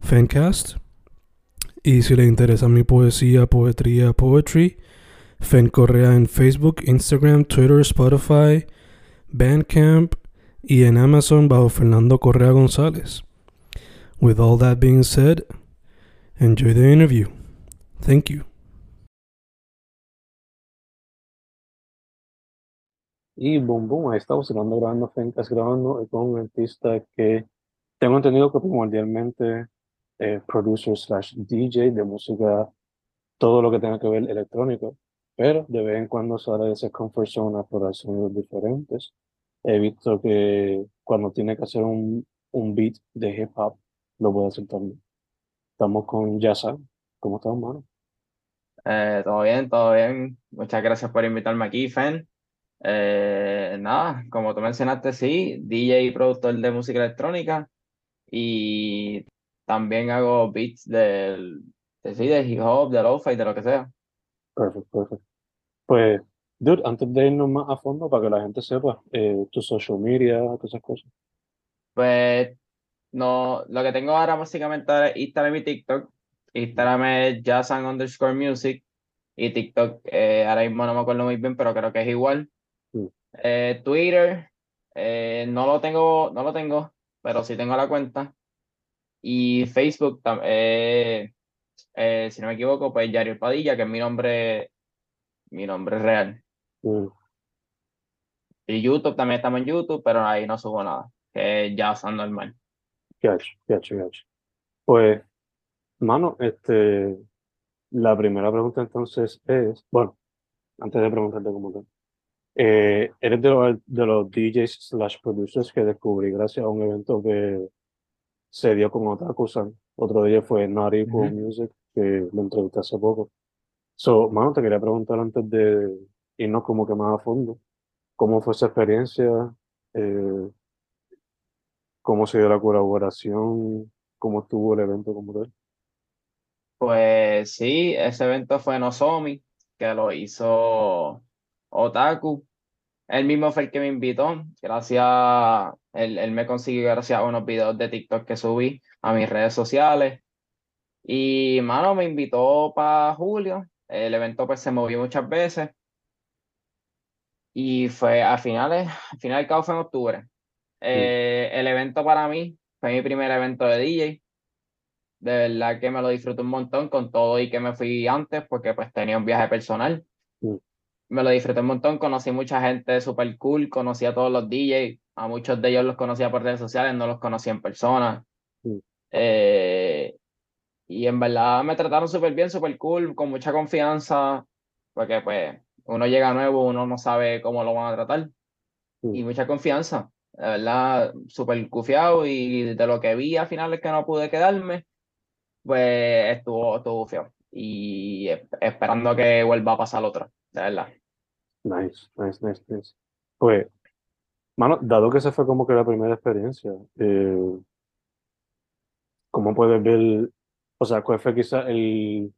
Fancast. Y si le interesa mi poesía, poetría, poetry, Fen Correa en Facebook, Instagram, Twitter, Spotify, Bandcamp y en Amazon bajo Fernando Correa González. With all that being said, enjoy the interview. Thank you. Y boom, boom, ahí estamos grabando, grabando, Fencas grabando con un artista que tengo entendido que primordialmente eh, producer slash DJ de música, todo lo que tenga que ver electrónico, pero de vez en cuando sale de ese comfort zone a sonidos diferentes. He visto que cuando tiene que hacer un, un beat de hip hop, lo puede hacer también. Estamos con Yasa. ¿Cómo estás, mano? Eh, todo bien, todo bien. Muchas gracias por invitarme aquí, Fen. Eh, nada, como tú mencionaste, sí, DJ y productor de música electrónica y también hago beats del, de, sí, de hip hop, de lo-fi, de lo que sea. Perfecto, perfecto. Pues, dude, antes de irnos más a fondo, para que la gente sepa, eh, tu social media, todas esas cosas. Pues, no, lo que tengo ahora básicamente es Instagram y TikTok. Instagram es Jazzan underscore music y TikTok, eh, ahora mismo no me acuerdo muy bien, pero creo que es igual. Mm. Eh, Twitter, eh, no lo tengo, no lo tengo, pero sí tengo la cuenta. Y Facebook, eh, eh, si no me equivoco, pues Yariel Padilla, que es mi nombre, mi nombre real. Mm, Y YouTube también estamos en YouTube, pero ahí no subo nada, que es Jazz normal. Gacho, gacho, gacho. Pues, mano, este, la primera pregunta entonces es, bueno, antes de preguntarte cómo tal, eh, eres de los, de los DJs slash producers que descubrí gracias a un evento que se dio con Otaku-san. Otro día fue Not Equal Ujú. Music, que lo entrevisté hace poco. So, mano, te quería preguntar antes de irnos como que más a fondo, ¿cómo fue esa experiencia? Eh, ¿cómo se dio la colaboración? ¿Cómo estuvo el evento como tal? Pues sí, ese evento fue Nozomi, que lo hizo Otaku. Él mismo fue el que me invitó, gracias, él, él me consiguió gracias a unos videos de TikTok que subí a mis redes sociales. Y, mano, me invitó para julio. El evento pues se movió muchas veces. Y fue a finales, al final del cabo fue en octubre. Eh, el evento para mí fue mi primer evento de DJ. De verdad que me lo disfruté un montón con todo y que me fui antes porque pues tenía un viaje personal. Me lo disfruté un montón, conocí mucha gente súper cool, conocí a todos los DJs, a muchos de ellos los conocía por redes sociales, no los conocía en persona. Eh, y en verdad me trataron súper bien, súper cool, con mucha confianza, porque pues uno llega nuevo, uno no sabe cómo lo van a tratar. Y mucha confianza, la verdad, súper confiado y de lo que vi al final es que no pude quedarme, pues estuvo, estuvo feo. Y esperando que vuelva a pasar otra, verdad. Nice, nice, nice, nice. Pues, mano, dado que esa fue como que la primera experiencia, eh, ¿cómo puedes ver, o sea, cuál fue quizá el,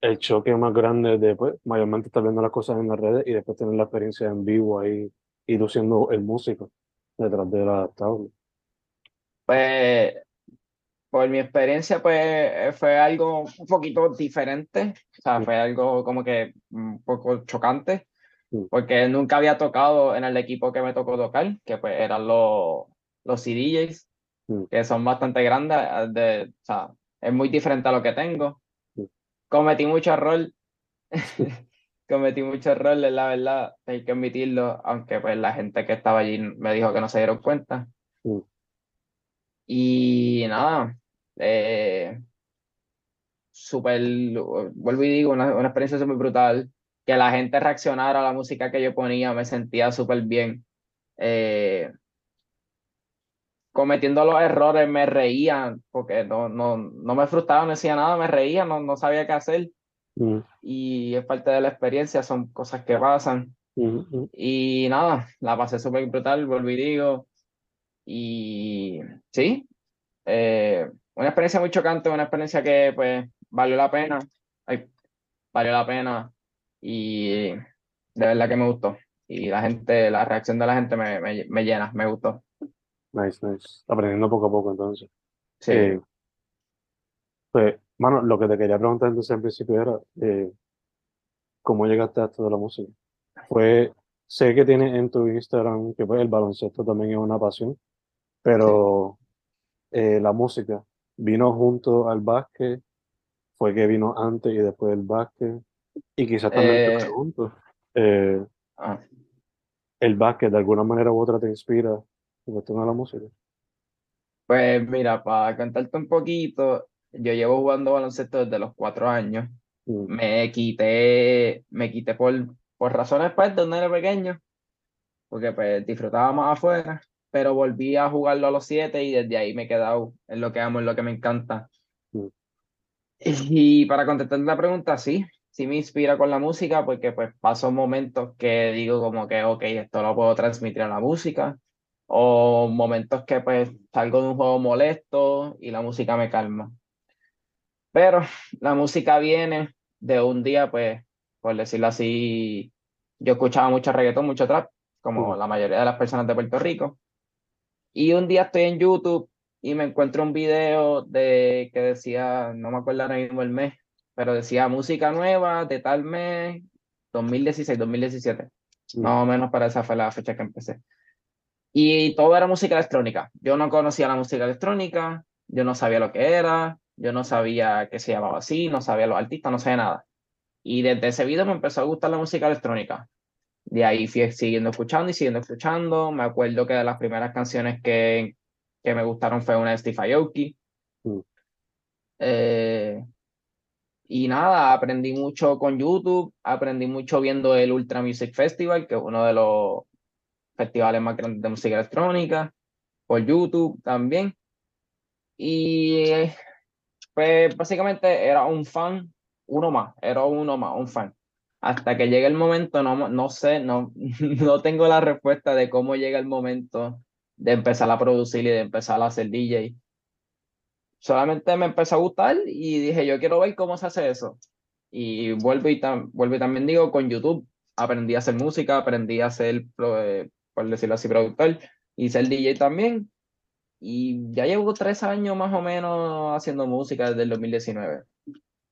el choque más grande de, pues, mayormente estar viendo las cosas en las redes y después tener la experiencia en vivo ahí y tú siendo el músico detrás de la tabla? Pues, por mi experiencia, pues fue algo un poquito diferente, o sea, fue algo como que un poco chocante, porque nunca había tocado en el equipo que me tocó tocar, que pues eran los, los CDJs. Que son bastante grandes, eh, de, o sea, es muy diferente a lo que tengo. Cometí mucho error, cometí mucho error, la verdad, hay que admitirlo, aunque pues la gente que estaba allí me dijo que no se dieron cuenta. Y nada, eh, súper, vuelvo y digo, una, una experiencia súper brutal, que la gente reaccionara a la música que yo ponía, me sentía súper bien. Eh, cometiendo los errores me reía, porque no, no, no me frustraba, no decía nada, me reía, no, no sabía qué hacer. Mm, Y es parte de la experiencia, son cosas que pasan. mm, mm. Y nada, la pasé súper brutal, volví y digo. Y sí, eh, una experiencia muy chocante, una experiencia que pues valió la pena, ay, valió la pena y de verdad que me gustó. Y la gente, la reacción de la gente me, me, me llena, me gustó. Nice, nice. Aprendiendo poco a poco entonces. Sí. Eh, pues, mano, lo que te quería preguntar entonces al principio era, eh, ¿cómo llegaste a esto de la música? Fue, sé que tienes en tu Instagram que pues el baloncesto también es una pasión, pero eh, la música vino junto al básquet, fue que vino antes y después del básquet, y quizás también te Eh, pregunto, eh, ah, ¿el básquet de alguna manera u otra te inspira en cuestión de la música? Pues mira, para contarte un poquito, yo llevo jugando baloncesto desde los cuatro años. Mm, Me quité, me quité por, por razones pues de donde era pequeño, porque pues disfrutaba más afuera, pero volví a jugarlo a los siete y desde ahí me he quedado en lo que amo, en lo que me encanta. Mm. Y para contestar la pregunta, sí, sí me inspira con la música, porque pues paso momentos que digo como que, ok, esto lo puedo transmitir a la música, o momentos que pues salgo de un juego molesto y la música me calma. Pero la música viene de un día, pues, por decirlo así, yo escuchaba mucho reggaetón, mucho trap, como Mm. la mayoría de las personas de Puerto Rico. Y un día estoy en YouTube y me encuentro un video de que decía, no me acuerdo ahora mismo el mes, pero decía música nueva de tal mes, 2016, 2017. Mm. Más o menos para esa fue la fecha que empecé. Y todo era música electrónica. Yo no conocía la música electrónica, yo no sabía lo que era, yo no sabía que se llamaba así, no sabía los artistas, no sabía nada. Y desde ese video me empezó a gustar la música electrónica. De ahí fui siguiendo escuchando y siguiendo escuchando. Me acuerdo que de las primeras canciones que, que me gustaron fue una de Steve Aoki. Mm. Eh, y nada, aprendí mucho con YouTube, aprendí mucho viendo el Ultra Music Festival, que es uno de los festivales más grandes de música electrónica, por YouTube también. Y eh, pues básicamente era un fan, uno más, era uno más, un fan. Hasta que llegue el momento, no, no sé, no, no tengo la respuesta de cómo llega el momento de empezar a producir y de empezar a hacer DJ. Solamente me empezó a gustar y dije, yo quiero ver cómo se hace eso. Y vuelvo y, tam- vuelvo y también digo, con YouTube aprendí a hacer música, aprendí a ser, eh, por decirlo así, productor y ser DJ también. Y ya llevo tres años más o menos haciendo música desde el 2019.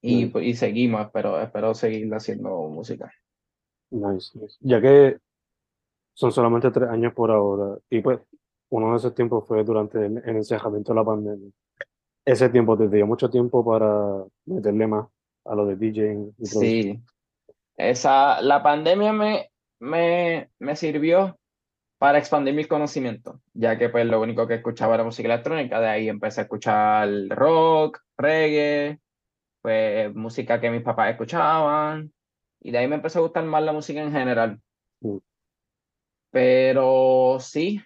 Y, pues, y seguimos, espero, espero seguir haciendo música. Nice, nice. Ya que son solamente tres años por ahora, y pues uno de esos tiempos fue durante el, el encejamiento de la pandemia. Ese tiempo te dio mucho tiempo para meterle más a lo de DJing y. Sí, esa, la pandemia me, me, me sirvió para expandir mis conocimientos, ya que pues lo único que escuchaba era música electrónica, de ahí empecé a escuchar rock, reggae, pues música que mis papás escuchaban, y de ahí me empezó a gustar más la música en general. Mm. Pero sí,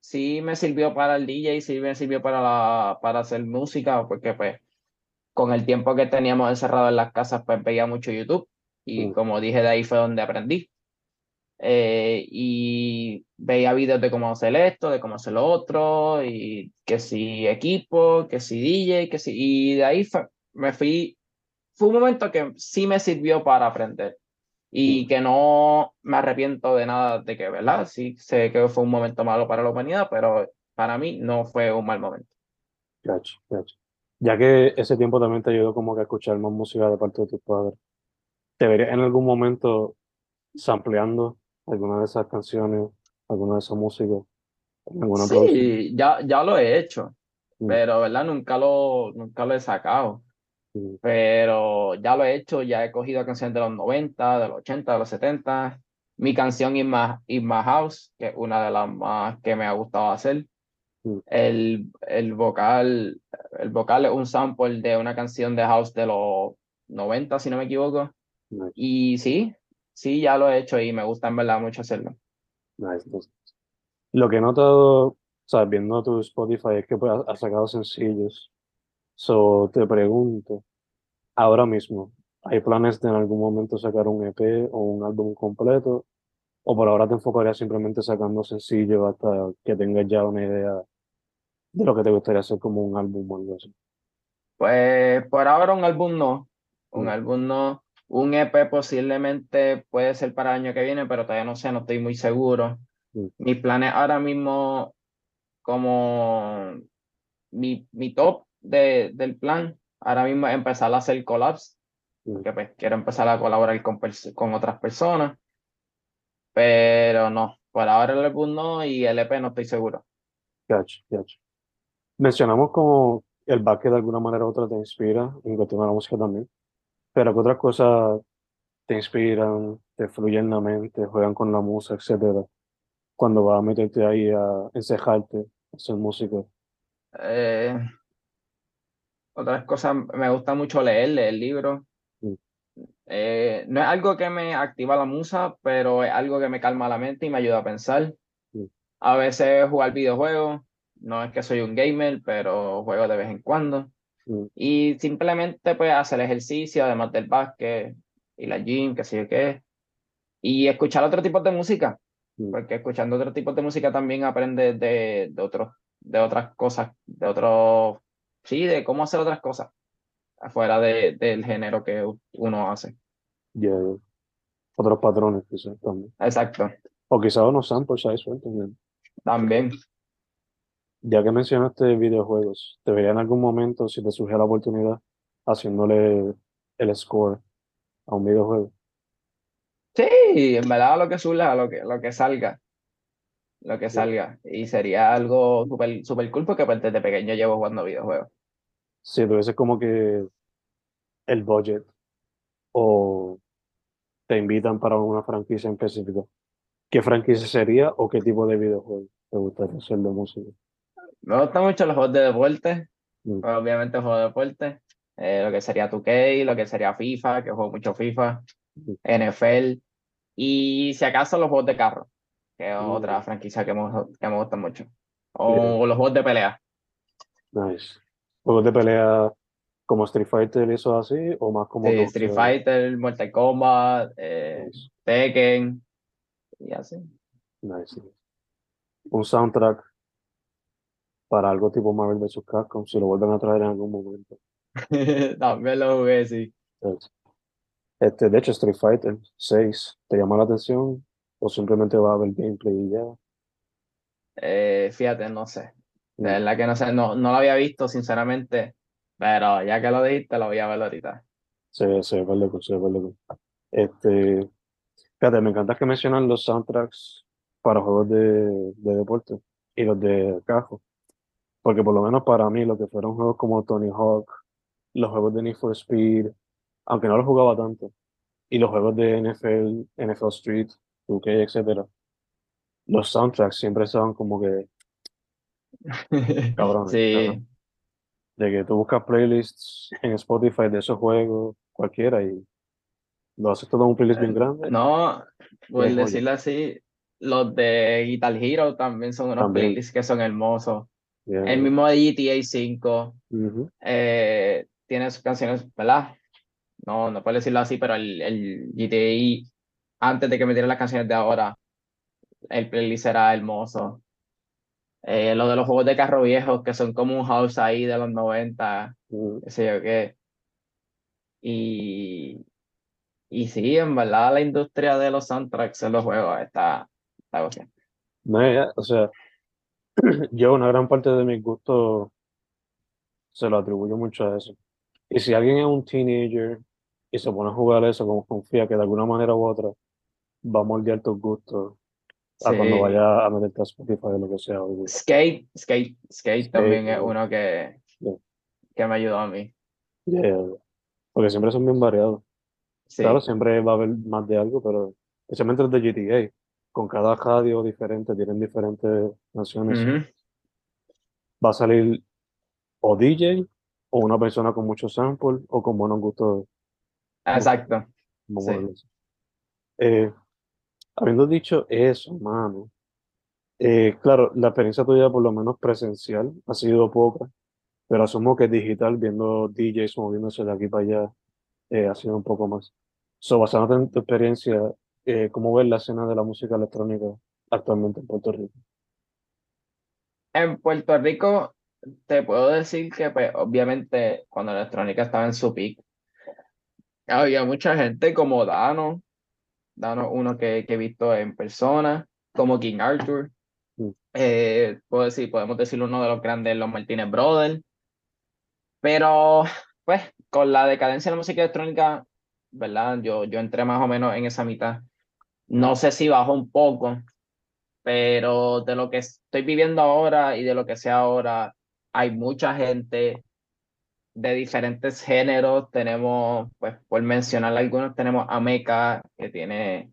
sí me sirvió para el DJ, sí me sirvió para, la, para hacer música, porque pues con el tiempo que teníamos encerrado en las casas, pues veía mucho YouTube y Mm. como dije, de ahí fue donde aprendí. Eh, y veía videos de cómo hacer esto, de cómo hacer lo otro, y que si equipo, que si DJ, que si... Y de ahí fue- me fui, fue un momento que sí me sirvió para aprender y que no me arrepiento de nada de que, ¿verdad? Sí sé que fue un momento malo para la humanidad, pero para mí no fue un mal momento. Gacho, gacho. Ya que ese tiempo también te ayudó como que a escuchar más música de parte de tus padres, ¿te verías en algún momento sampleando alguna de esas canciones, alguna de esas músicas, producción? Sí, ya, ya lo he hecho. Mm. pero ¿verdad? Nunca lo, nunca lo he sacado. Pero ya lo he hecho, ya he cogido canciones de los 90, de los 80, de los 70. Mi canción In My, In My House, que es una de las más que me ha gustado hacer. Mm. El, el vocal, el vocal es un sample de una canción de house de los 90, si no me equivoco. Nice, Y sí, sí, ya lo he hecho y me gusta en verdad mucho hacerlo. nice, nice. Lo que he notado, sabes, viendo tu Spotify es que pues, has has sacado sencillos. So, te pregunto, ahora mismo, ¿hay planes de en algún momento sacar un EP o un álbum completo? ¿O por ahora te enfocarías simplemente sacando sencillos hasta que tengas ya una idea de lo que te gustaría hacer como un álbum o algo así? Pues por ahora un álbum no, un Mm. álbum no. Un EP posiblemente puede ser para el año que viene, pero todavía no sé, no estoy muy seguro. Mm. Mis planes ahora mismo, como mi, mi top de, del plan, ahora mismo empezar a hacer collabs, Mm. porque pues quiero empezar a colaborar con, con otras personas, pero no, por ahora el álbum no y el EP no estoy seguro. Gotcha, gotcha. Mencionamos como el back que de alguna manera u otra te inspira, en cuestión de la música también, pero ¿qué otras cosas te inspiran, te fluyen en la mente, juegan con la música, etcétera? Cuando vas a meterte ahí a encejarte, a hacer música. Eh, otras cosas, me gusta mucho leer, leer libros. Eh, no es algo que me activa la musa, pero es algo que me calma la mente y me ayuda a pensar. Mm. A veces jugar videojuegos, no es que soy un gamer, pero juego de vez en cuando. Mm. Y simplemente pues hacer ejercicio, además del básquet y la gym, qué sé yo qué. Y escuchar otro tipo de música, porque escuchando otro tipo de música también aprendes de, de, otros, de otras cosas, de otros, sí, de cómo hacer otras cosas, afuera de, del género que uno hace. Ya. Otros patrones, quizás también. Exacto, O quizás unos samples ahí sueltos. ya. también. Ya que mencionaste videojuegos, ¿te vería en algún momento, si te surge la oportunidad, haciéndole el score a un videojuego? Sí, en verdad lo que surja, lo que, lo que salga, lo que salga. Y sería algo súper super cool porque pues, desde pequeño llevo jugando videojuegos. Si tuvieses como que el budget o te invitan para una franquicia en específico, ¿qué franquicia sería o qué tipo de videojuego te gustaría hacer de música? Me gustan mucho los juegos de deporte, Mm, obviamente juegos de deporte, eh, lo que sería 2K, lo que sería FIFA, que juego mucho FIFA, mm, NFL, y si acaso los juegos de carro, que es Mm. otra franquicia que me, que me gusta mucho, Yeah. o los juegos de pelea. Nice. ¿Juegos de pelea como Street Fighter y eso así o más como Sí, que Street Fighter, Mortal Kombat, eh, Nice, Tekken, y así. nice. Un soundtrack para algo tipo Marvel vs. Capcom, si lo vuelven a traer en algún momento. También lo jugué, sí. Este, de hecho, Street Fighter 6, ¿te llama la atención? ¿O simplemente va a ver gameplay y ya? Eh, fíjate, no sé. De verdad que no sé, no, no lo había visto, sinceramente, pero ya que lo dijiste, lo voy a ver ahorita. Se, se ve loco, se ve loco. Este, fíjate, me encanta que mencionan los soundtracks para juegos de, de deporte y los de cajo. Porque por lo menos para mí, lo que fueron juegos como Tony Hawk, los juegos de Need for Speed, aunque no los jugaba tanto, y los juegos de NFL, NFL Street, 2K, etcétera, los soundtracks siempre estaban como que cabrones. Sí. De que tú buscas playlists en Spotify de esos juegos, cualquiera, y lo haces todo en un playlist bien grande. no, joya. decirlo así, los de Guitar Hero también son unos También. playlists que son hermosos. Yeah. El mismo de GTA 5 Ujú. eh, tiene sus canciones, ¿verdad? No, no puedo decirlo así, pero el, el GTA, antes de que metieran las canciones de ahora, el playlist era hermoso. Eh, lo de los juegos de carro viejos, que son como un house ahí de los 90, Ujú. qué sé yo qué. Y, y sí, en verdad la industria de los soundtracks en los juegos está, está bien. No, o sea, yo una gran parte de mis gustos se lo atribuyo mucho a eso. Y si alguien es un teenager y se pone a jugar eso, como confía que de alguna manera u otra va a moldear tus gustos, a cuando Sí. vaya a meterte a Spotify o lo que sea. Skate, Skate, Skate también es ¿no? uno que, Yeah. que me ayudó a mí. Yeah. Porque siempre son bien variados. Sí. Claro, siempre va a haber más de algo, pero especialmente los de GTA, con cada radio diferente, tienen diferentes canciones. Ujú. Va a salir o DJ o una persona con muchos samples o con buenos gustos, Exacto. como Sí. Eh, habiendo dicho eso, mano, eh, claro, la experiencia tuya, por lo menos presencial, ha sido poca, pero asumo que digital, viendo DJs moviéndose de aquí para allá, eh, ha sido un poco más. So, basándote en tu experiencia, eh, ¿cómo ves la escena de la música electrónica actualmente en Puerto Rico? En Puerto Rico, te puedo decir que, pues, obviamente, cuando la electrónica estaba en su peak, había mucha gente como Dano, Dano, uno que, que he visto en persona, como King Arthur. Mm. Eh, puedo decir, podemos decir uno de los grandes, los Martínez Brothers. Pero, pues, con la decadencia de la música electrónica, ¿verdad? Yo, yo entré más o menos en esa mitad. No sé si bajó un poco, pero de lo que estoy viviendo ahora y de lo que sé ahora, hay mucha gente de diferentes géneros. Tenemos, pues, por mencionar algunos, tenemos a Mecha, que tiene,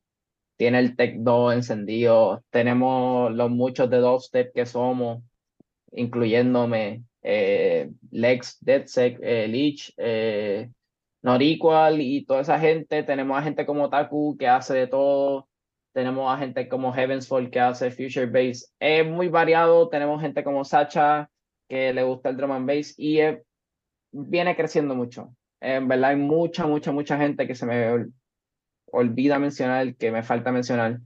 tiene el techno encendido. Tenemos los muchos de dubstep que somos, incluyéndome eh, Lex, DeadSec, eh, Leech, eh, Noriqual y toda esa gente. Tenemos a gente como Taku que hace de todo. Tenemos a gente como Heavensfall que hace Future Bass. Es muy variado. Tenemos gente como Sacha que le gusta el drum and bass y eh, viene creciendo mucho. En verdad hay mucha, mucha, mucha gente que se me ol- olvida mencionar, que me falta mencionar,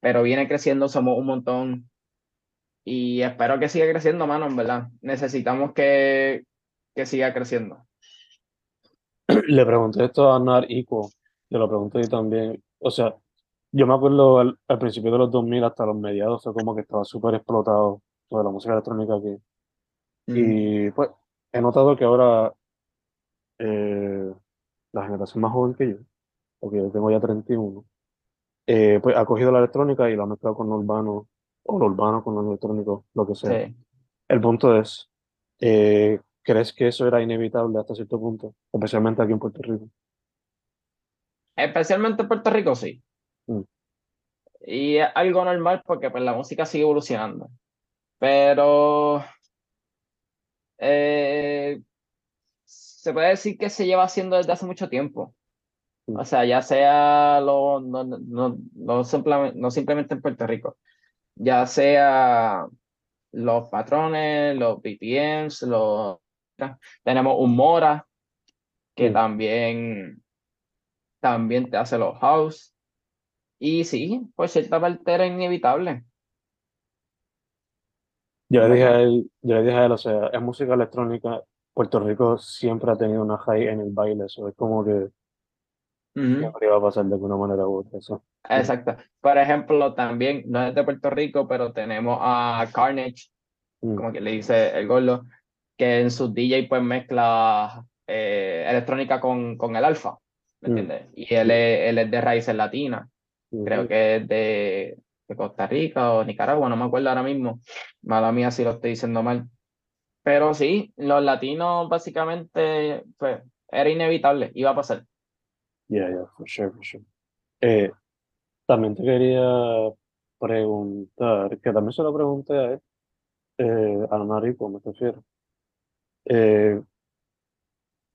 pero viene creciendo, somos un montón y espero que siga creciendo, mano, en verdad. Necesitamos que, que siga creciendo. Le pregunté esto a Nar Ico, le lo pregunté yo también. O sea, yo me acuerdo al, al principio de los 2000 hasta los mediados, fue como que estaba súper explotado toda la música electrónica aquí. Y pues he notado que ahora eh, la generación más joven que yo, porque yo tengo ya 31, eh, pues ha cogido la electrónica y la ha mezclado con lo urbano, o lo urbano con lo electrónico, lo que sea. Sí. El punto es, eh, ¿crees que eso era inevitable hasta cierto punto? Especialmente aquí en Puerto Rico. Especialmente en Puerto Rico, sí. Mm. Y es algo normal porque pues, la música sigue evolucionando. Pero eh, se puede decir que se lleva haciendo desde hace mucho tiempo. O sea, ya sea lo, no, no, no, simplemente, no simplemente en Puerto Rico, ya sea los patrones, los BPMs, los... tenemos un Mora que también, también te hace los house. Y sí, por cierta parte era inevitable. Yo le dije a él, yo le dije a él, o sea, es música electrónica, Puerto Rico siempre ha tenido una high en el baile, eso es como que Ujú, siempre iba a pasar de alguna manera u otra, eso. Exacto. Por ejemplo, también, no es de Puerto Rico, pero tenemos a Carnage, Mm, como que le dice el gordo, que en sus DJ pues mezcla eh, electrónica con, con el alfa, ¿me Mm. entiendes? Y él es, él es de raíces latinas, creo ujú. que es de, de Costa Rica o Nicaragua, no me acuerdo ahora mismo, mala mía si lo estoy diciendo mal. Pero sí, los latinos básicamente, pues, era inevitable, iba a pasar. Yeah, yeah, for sure, for sure. Eh, también te quería preguntar, que también se lo pregunté a él, eh, a Narico, me refiero. Eh,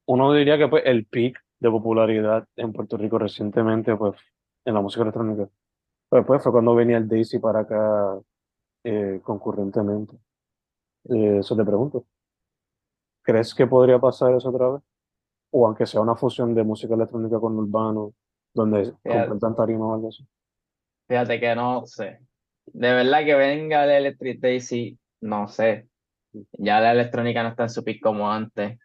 uno diría que pues el peak de popularidad en Puerto Rico recientemente, pues, en la música electrónica, pues, pues fue cuando venía el Daisy para acá eh, concurrentemente. Eh, eso te pregunto, ¿crees que podría pasar eso otra vez? O aunque sea una fusión de música electrónica con urbano, donde compartan tarima o algo así. fíjate que no sé. De verdad que venga el Electric Daisy, no sé. Ya la electrónica no está en su pico como antes.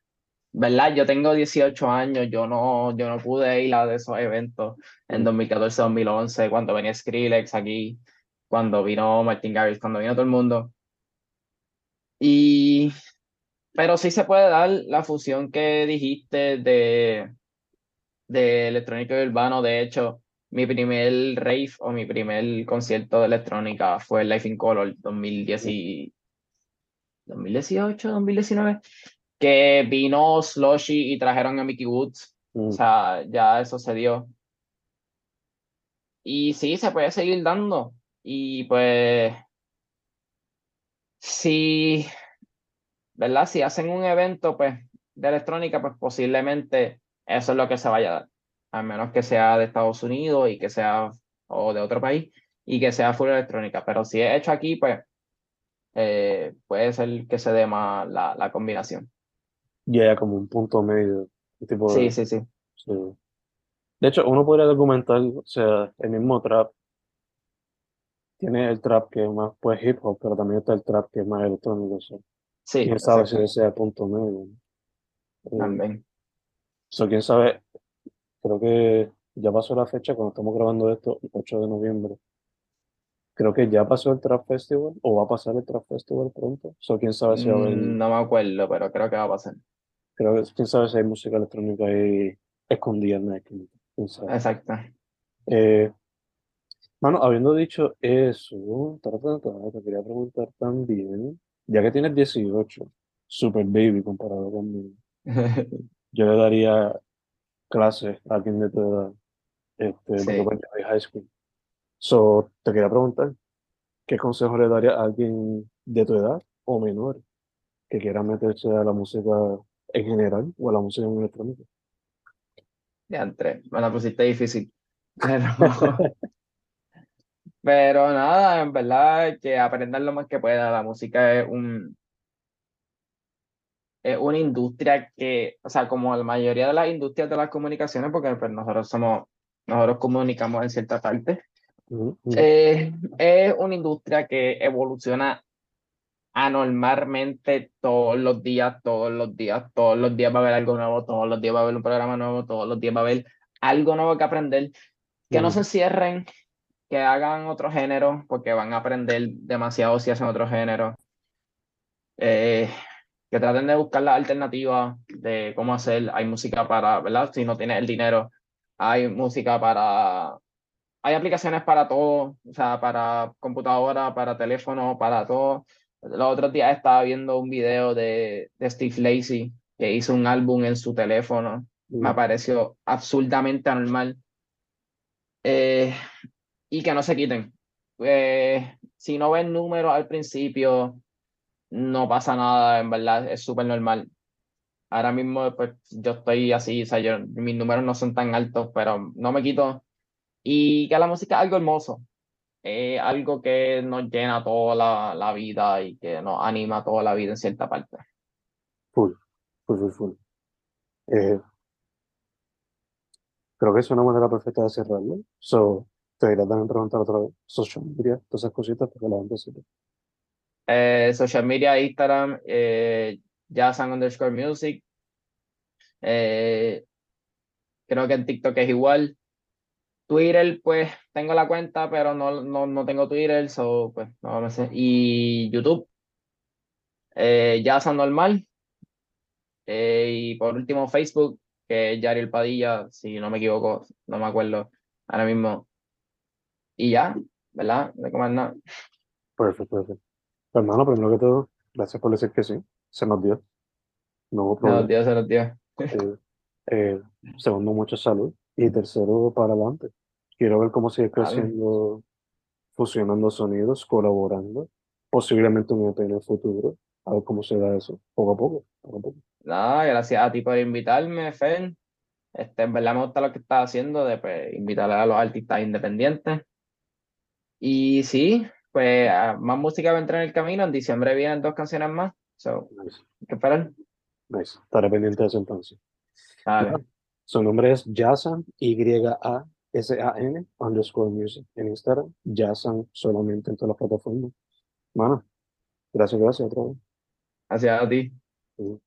¿Verdad? Yo tengo 18 años, yo no, yo no pude ir a esos eventos en Mm. 2014, 2011, cuando venía Skrillex aquí, cuando vino Martin Garrix, cuando vino todo el mundo. Y, pero sí se puede dar la fusión que dijiste de, de electrónico y urbano. De hecho, mi primer rave o mi primer concierto de electrónica fue el Life in Color 2010 2018, 2019, que vino Slushy y trajeron a Mickey Woods. O Mm, sea, ya eso se dio. Y sí, se puede seguir dando. Y pues, si, ¿verdad? Si hacen un evento, pues, de electrónica, pues posiblemente eso es lo que se vaya a dar. A menos que sea de Estados Unidos y que sea, o de otro país, y que sea full electrónica. Pero si es hecho aquí, pues, eh, puede ser que se dé más la, la combinación. Llega como un punto medio. Tipo Sí, de, sí, sí. sí. De hecho, uno podría argumentar, o sea, el mismo trap. Tiene el trap que es más pues hip hop, pero también está el trap que es más electrónico. o sea, Sí, quién sabe si ese es el punto medio. También. so, quién sabe, creo que ya pasó la fecha cuando estamos grabando esto, el 8 de noviembre. Creo que ya pasó el Trap Festival o va a pasar el Trap Festival pronto. So, quién sabe si va a haber, Mm, No me acuerdo, pero creo que va a pasar. Creo que, quién sabe si hay música electrónica ahí escondida en la esquina. Quién sabe. Exacto. Eh, mano, habiendo dicho eso, ta, ta, ta, te quería preguntar también, ya que tienes 18, super baby comparado conmigo, yo le daría clases a alguien de tu edad, este, Sí. a high school. So, te quería preguntar, ¿qué consejo le daría a alguien de tu edad o menor que quiera meterse a la música en general o a la música en electrónica? Ya entré. Me la pusiste difícil. Pero, pero nada, en verdad, que aprendan lo más que pueda. La música es un, es una industria que, o sea, como la mayoría de las industrias de las comunicaciones, porque pues, nosotros somos, nosotros comunicamos en cierta parte, eh, es una industria que evoluciona anormalmente todos los días, todos los días, todos los días va a haber algo nuevo, todos los días va a haber un programa nuevo, todos los días va a haber algo nuevo que aprender, que no Ujú. se cierren, que hagan otro género, porque van a aprender demasiado si hacen otro género. Eh, que traten de buscar la alternativa de cómo hacer, hay música para, ¿verdad? Si no tienes el dinero, hay música para, hay aplicaciones para todo, o sea, para computadora, para teléfono, para todo. Los otros días estaba viendo un video de, de Steve Lacy que hizo un álbum en su teléfono. Me Ujú. pareció absurdamente anormal. Eh, y que no se quiten. Eh, si no ven números al principio, no pasa nada, en verdad, es súper normal. Ahora mismo, pues yo estoy así, o sea, yo, mis números no son tan altos, pero no me quito. Y que la música es algo hermoso, es algo que nos llena toda la, la vida y que nos anima toda la vida en cierta parte. Full, full, full, full. Eh, creo que es una manera perfecta de cerrarlo. So, te quería también preguntar otra vez, social media, todas esas cositas, porque la gente sepa. Eh, social media, Instagram, eh, underscore music. Eh, creo que en TikTok es igual. Twitter, pues tengo la cuenta, pero no, no, no tengo Twitter, so, pues no me sé. Y YouTube, eh, Jazan normal. Eh, y por último, Facebook, que es Yariel Padilla, si no me equivoco, no me acuerdo ahora mismo. Y ya, ¿verdad? No hay que más nada. Perfecto, perfecto. Hermano, primero que todo, gracias por decir que sí, se nos dio, no hubo Se problema. los dio, se los dio. Eh, segundo, mucha salud. Y tercero, para adelante. Quiero ver cómo sigue creciendo, fusionando sonidos, colaborando, posiblemente un EP en el futuro. A ver cómo se da eso, poco a poco, poco a poco. Nada, gracias a ti por invitarme, Fer. Este, en verdad me gusta lo que estás haciendo, de pues, invitar a los artistas independientes. Y sí, pues ah, más música va a entrar en el camino. En diciembre vienen dos canciones más. So, Nice, hay que esperar. nice. Estaré pendiente de eso entonces. Dale. Su nombre es Jason, Y-A-S-A-N, underscore music en Instagram. Jason solamente en todas las plataformas. Mano, gracias, gracias otra vez. Gracias a ti. Sí.